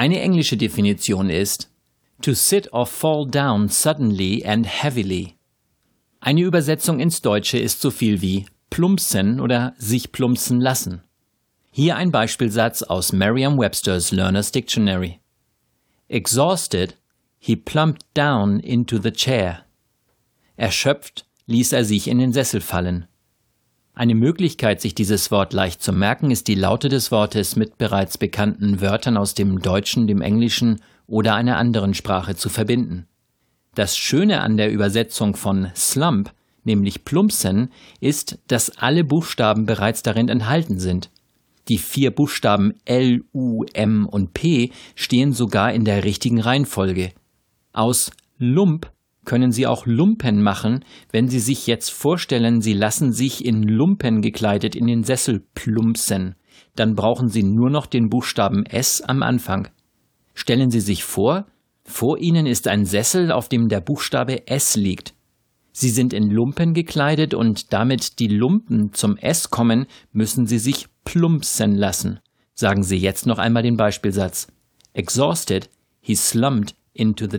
Eine englische Definition ist to sit or fall down suddenly and heavily. Eine Übersetzung ins Deutsche ist so viel wie plumpsen oder sich plumpsen lassen. Hier ein Beispielsatz aus Merriam-Webster's Learner's Dictionary. Exhausted, he plumped down into the chair. Erschöpft ließ er sich in den Sessel fallen. Eine Möglichkeit, sich dieses Wort leicht zu merken, ist die Laute des Wortes mit bereits bekannten Wörtern aus dem Deutschen, dem Englischen oder einer anderen Sprache zu verbinden. Das Schöne an der Übersetzung von Slump, nämlich Plumpsen, ist, dass alle Buchstaben bereits darin enthalten sind. Die vier Buchstaben L, U, M und P stehen sogar in der richtigen Reihenfolge. Aus Lump können Sie auch Lumpen machen, wenn Sie sich jetzt vorstellen, Sie lassen sich in Lumpen gekleidet in den Sessel plumpsen. Dann brauchen Sie nur noch den Buchstaben S am Anfang. Stellen Sie sich vor, vor Ihnen ist ein Sessel, auf dem der Buchstabe S liegt. Sie sind in Lumpen gekleidet und damit die Lumpen zum S kommen, müssen Sie sich plumpsen lassen. Sagen Sie jetzt noch einmal den Beispielsatz. Exhausted, he slumped into the.